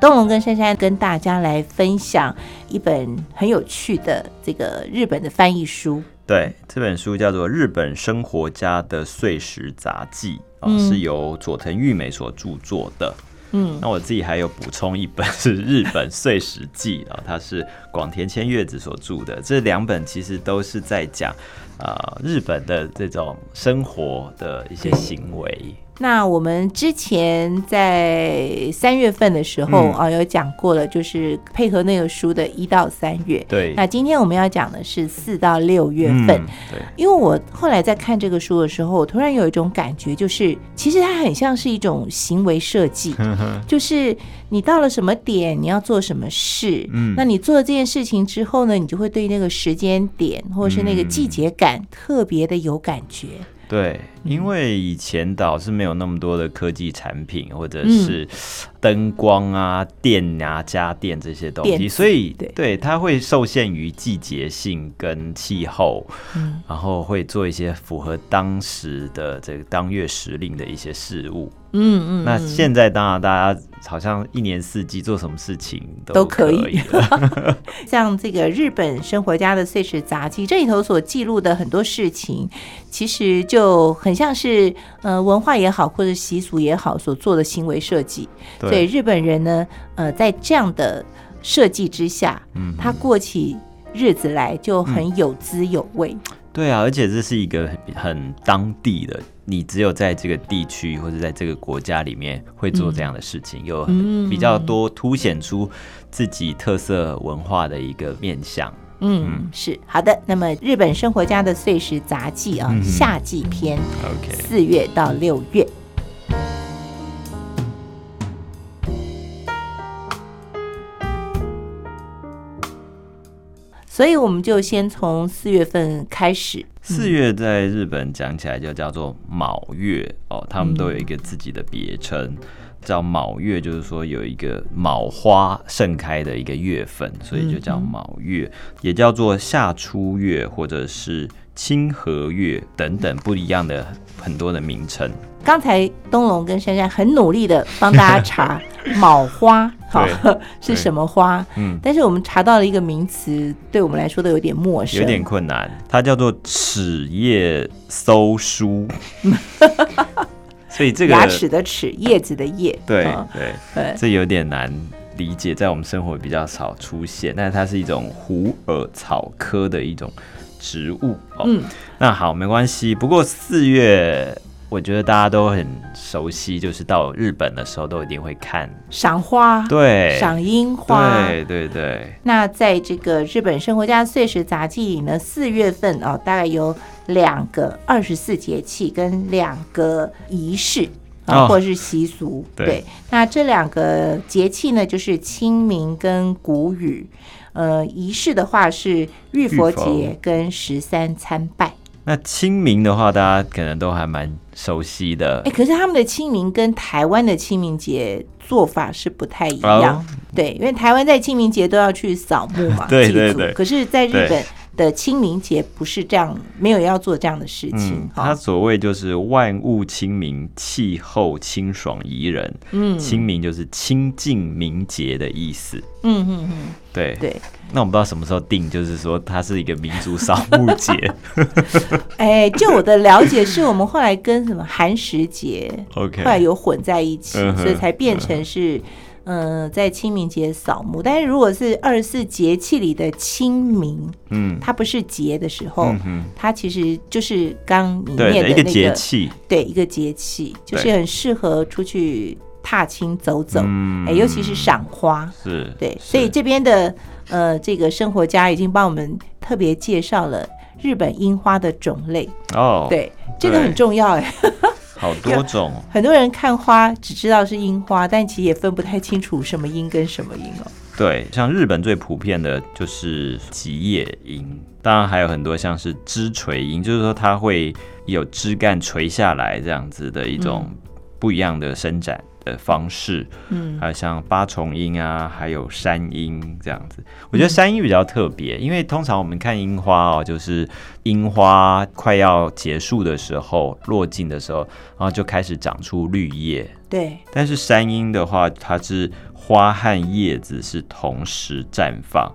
东龙跟珊珊跟大家来分享一本很有趣的这个日本的翻译书。对，这本书叫做《日本生活家的碎石杂记》啊，嗯是由佐藤裕美所著作的。嗯，那我自己还有补充一本是《日本碎石记》啊，它是广田千月子所著的。这两本其实都是在讲啊、日本的这种生活的一些行为。那我们之前在三月份的时候嗯。啊、有讲过了，就是配合那个书的一到三月。对，那今天我们要讲的是四到六月份。嗯对，因为我后来在看这个书的时候，我突然有一种感觉，就是其实它很像是一种行为设计，就是你到了什么点，你要做什么事，嗯。那你做了这件事情之后呢，你就会对那个时间点或者是那个季节感特别的有感觉。对，嗯因为以前岛是没有那么多的科技产品，或者嗯。是灯光啊、电啊、家电这些东西，所以对。对它会受限于季节性跟气候，嗯。然后会做一些符合当时的这个当月时令的一些事物。嗯嗯，那嗯。现在当然大家好像一年四季做什么事情都可可以。像这个日本生活家的碎石杂记这里头所记录的很多事情，其实就很像是呃文化也好，或者习俗也好所做的行为设计。所以对，日本人呢，呃，在这样的设计之下，嗯他过起日子来就很有滋有味。对啊，而且这是一个很很当地的，你只有在这个地区或者在这个国家里面会做这样的事情，有嗯比较多凸显出自己特色文化的一个面向。嗯，是好的。那么日本生活家的碎石杂记啊，嗯夏季篇，OK，四月到六月。所以我们就先从四月份开始。四月在日本讲起来就叫做卯月哦，他们都有一个自己的别称，叫卯月，就是说有一个卯花盛开的一个月份，所以就叫卯月，也叫做夏初月或者是清和月等等不一样的很多的名称。刚才东龙跟珊珊很努力的帮大家查 卯花，好 是什么花？嗯，但是我们查到了一个名词，对我们来说都有点陌生，有点困难，它叫做齿叶搜书，所以这个牙齿的齿，叶子的叶，对嗯对。对，这有点难理解，在我们生活比较少出现，但是它是一种虎耳草科的一种植物哦。嗯，那好，没关系。不过四月，我觉得大家都很熟悉，就是到日本的时候都一定会看，赏花，对，赏樱花。对对对，那在这个日本生活家碎石杂记里呢，四月份哦，大概有两个二十四节气跟两个仪式。啊，哦或者是习俗，对那这两个节气呢，就是清明跟谷雨。呃，仪式的话是浴佛浴佛节跟十三参拜。那清明的话，大家可能都还蛮熟悉的。哎，可是他们的清明跟台湾的清明节做法是不太一样。哦。对，因为台湾在清明节都要去扫墓嘛，对祭祖。对对。可是，在日本的清明节不是这样，没有要做这样的事情嗯，。哈它所谓就是万物清明，气候清爽宜人。嗯清明就是清净明洁的意思。嗯嗯嗯，对，对。那我们不知道什么时候定，就是说它是一个民族扫墓节。哎，就我的了解，是我们后来跟什么寒食节 OK，后来有混在一起，所以才变成是。嗯、在清明节扫墓，但是如果是二十四节气里的清明，嗯它不是节的时候，嗯哼，它其实就是刚你念的那个节气，对一个节气，就是很适合出去踏青走走，嗯哎，尤其是赏花。是，对，所以这边的呃这个生活家已经帮我们特别介绍了日本樱花的种类。哦，，对，这个很重要哎。好多种，很多人看花只知道是樱花，但其实也分不太清楚什么樱跟什么樱哦。对，像日本最普遍的就是吉野樱，当然还有很多像是枝垂樱，就是说它会有枝干垂下来这样子的一种不一样的伸展。的方式，嗯还有像八重樱啊，还有山樱这样子。我觉得山樱比较特别，因为通常我们看樱花哦，就是樱花快要结束的时候，落尽的时候，然后就开始长出绿叶。对，但是山樱的话，它是花和叶子是同时绽放，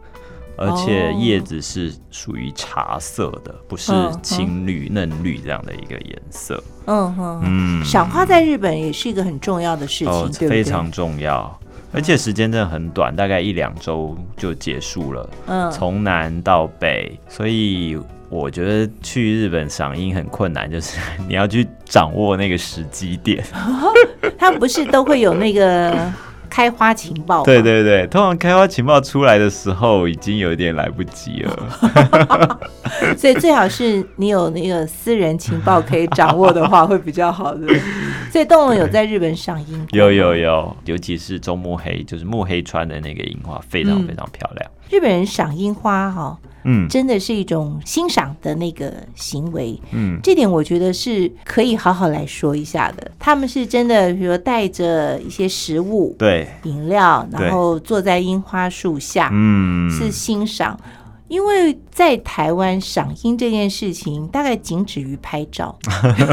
而且哦叶子是属于茶色的，不是青绿、嫩绿这样的一个颜色。嗯哼，嗯，赏花在日本也是一个很重要的事情，哦，对不对？非常重要。而且时间真的很短，大概一两周就结束了，嗯，从南到北，所以我觉得去日本赏樱很困难，就是 你要去掌握那个时机点。他们不是都会有那个开花情报吗？对对对，通常开花情报出来的时候，已经有点来不及了。所以最好是你有那个私人情报可以掌握的话，会比较好的。所以动物有在日本赏樱过有有有，尤其是中目黑，就是目黑川的那个樱花，非常嗯非常漂亮。日本人赏樱花哈、嗯真的是一种欣赏的那个行为。嗯，这点我觉得是可以好好来说一下的。他们是真的，比如说带着一些食物、对，饮料，然后坐在樱花树下，嗯，是欣赏。因为在台湾赏樱这件事情，大概仅止于拍照，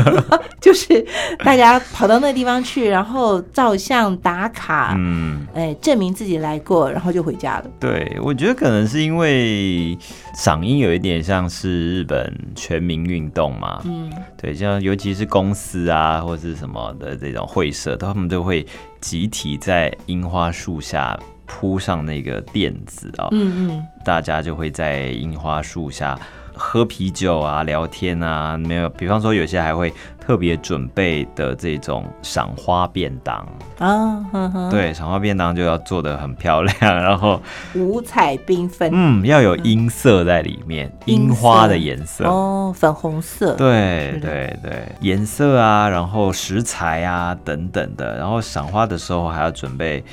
就是大家跑到那个地方去，然后照相打卡，嗯。哎，证明自己来过，然后就回家了。对，我觉得可能是因为赏樱有一点像是日本全民运动嘛，嗯，对，像尤其是公司啊或是什么的这种会社，他们都会集体在樱花树下铺上那个垫子啊、嗯嗯，大家就会在樱花树下喝啤酒啊、聊天啊，没有，比方说有些还会特别准备的这种赏花便当，啊，呵呵，对，赏花便当就要做的很漂亮，然后五彩缤纷，嗯，要有音色在里面，樱樱花的颜色。哦，粉红色，对对对，颜色啊，然后食材啊等等的，然后赏花的时候还要准备，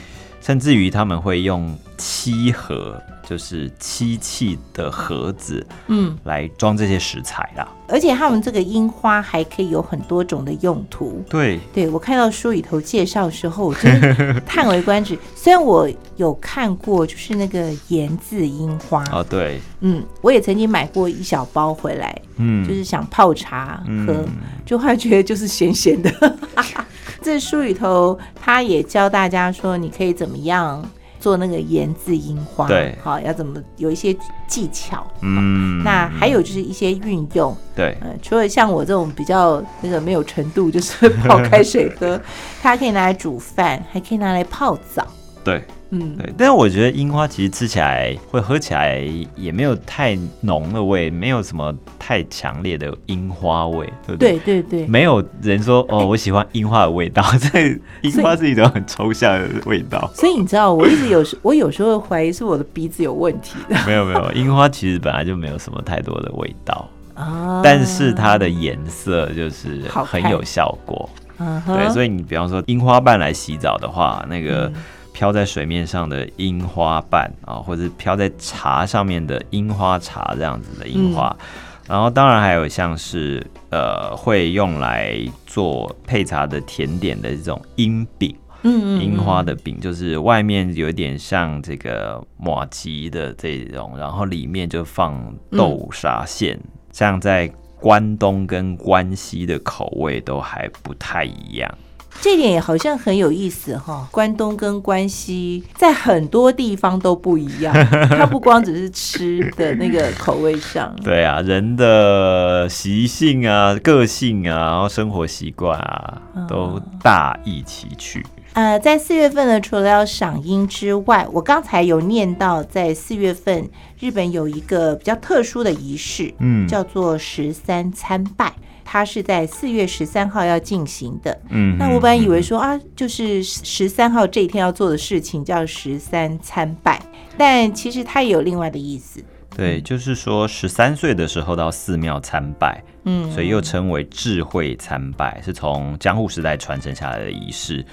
甚至于他们会用漆盒，就是漆器的盒子嗯，来装这些食材啦。而且他们这个樱花还可以有很多种的用途。对，对我看到书里头介绍的时候，我真的叹为观止。虽然我有看过，就是那个盐渍樱花，哦对，嗯，我也曾经买过一小包回来，嗯，就是想泡茶喝，嗯就后来觉得就是咸咸的。这书里头他也教大家说，你可以怎么样做那个盐渍樱花，对好，要怎么有一些技巧。嗯，那还有就是一些运用，对，呃，除了像我这种比较那个没有程度，就是 泡开水喝，它可以拿来煮饭，还可以拿来泡澡。对嗯，对，但是我觉得樱花其实吃起来会喝起来也没有太浓的味，没有什么太强烈的樱花味，对不对？对对对，没有人说哦，我喜欢樱花的味道，这樱花是一种很抽象的味道。所以你知道，我一直有时我有时候会怀疑是我的鼻子有问题的 没有没有，樱花其实本来就没有什么太多的味道，啊。但是它的颜色就是很有效果。嗯哼，对，所以你比方说樱花瓣来洗澡的话，那个嗯飘在水面上的樱花瓣啊，或者是飘在茶上面的樱花茶这样子的樱花。嗯然后当然还有像是呃会用来做配茶的甜点的这种樱饼，嗯嗯，樱花的饼，就是外面有点像这个马吉的这种，然后里面就放豆沙馅，像在关东跟关西的口味都还不太一样。这点也好像很有意思哈。关东跟关西在很多地方都不一样，它不光只是吃的那个口味上，对啊，人的习性啊、个性啊，然后生活习惯啊，都大异其趣。呃，在四月份呢，除了要赏樱之外，我刚才有念到，在四月份日本有一个比较特殊的仪式，嗯叫做十三参拜，它是在四月十三号要进行的。嗯那我本来以为说啊，就是十三号这一天要做的事情叫十三参拜，但其实它也有另外的意思。对，就是说十三岁的时候到寺庙参拜，嗯，所以又称为智慧参拜，是从江户时代传承下来的仪式。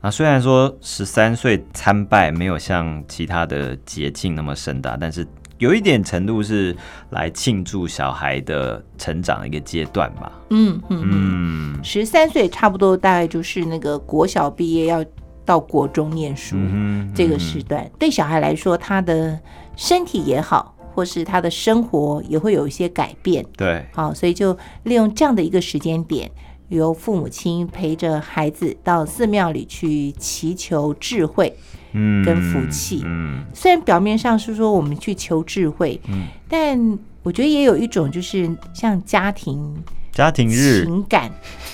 那虽然说十三岁参拜没有像其他的捷径那么盛大，但是有一点程度是来庆祝小孩的成长的一个阶段吧。嗯嗯嗯，嗯，十三岁差不多大概就是那个国小毕业要到国中念书。嗯这个时段对小孩来说，他的身体也好，或是他的生活也会有一些改变。对，好，所以就利用这样的一个时间点，由父母亲陪着孩子到寺庙里去祈求智慧。嗯跟福气。嗯虽然表面上是说我们去求智慧，嗯，但我觉得也有一种就是像家庭家庭日。情感，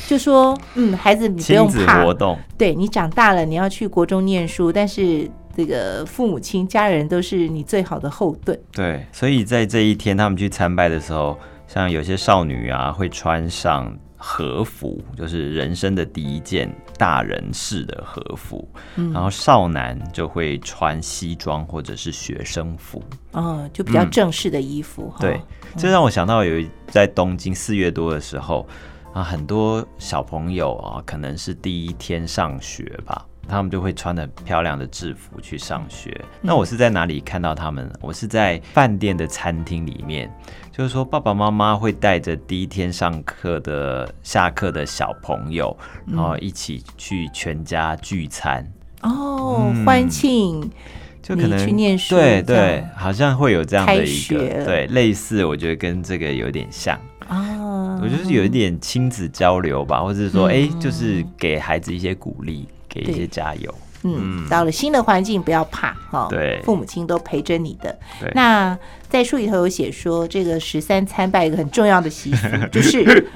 就说嗯，孩子你不用怕，活动，对你长大了，你要去国中念书，但是这个父母亲、家人都是你最好的后盾。对，所以在这一天他们去参拜的时候，像有些少女啊会穿上和服，就是人生的第一件大人式的和服，嗯。然后少男就会穿西装或者是学生服。哦，就比较正式的衣服对，这让我想到有一在东京四月多的时候啊，很多小朋友啊，可能是第一天上学吧。他们就会穿的漂亮的制服去上学。那我是在哪里看到他们？我是在饭店的餐厅里面，就是说爸爸妈妈会带着第一天上课的下课的小朋友，然后一起去全家聚餐。哦，嗯欢庆就可能去念书对对，好像会有这样的一个对类似，我觉得跟这个有点像。啊，我就是有一点亲子交流吧，或者是说，嗯哎、就是给孩子一些鼓励，给一些加油。嗯，到了新的环境不要怕哈，对父母亲都陪着你的。对那在书里头有写说，这个十三参拜一个很重要的习俗，就是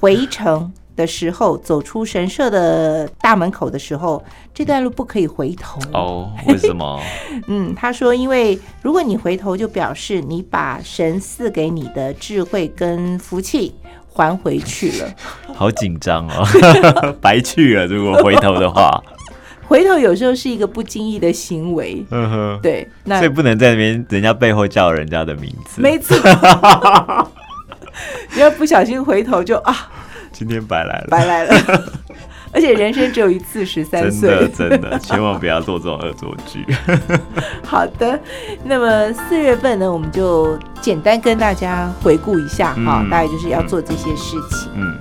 回程的时候，走出神社的大门口的时候，这段路不可以回头。哦，为什么？嗯，他说，因为如果你回头，就表示你把神赐给你的智慧跟福气还回去了。好紧张哦，白去了。如果回头的话，回头有时候是一个不经意的行为，嗯哼，对，那所以不能在那边人家背后叫人家的名字。没错，你要不小心回头就啊，今天白来了，白来了。而且人生只有一次，十三真的岁。真的，千万不要做这种恶作剧。好的，那么四月份呢，我们就简单跟大家回顾一下哈，嗯大概就是要做这些事情。嗯。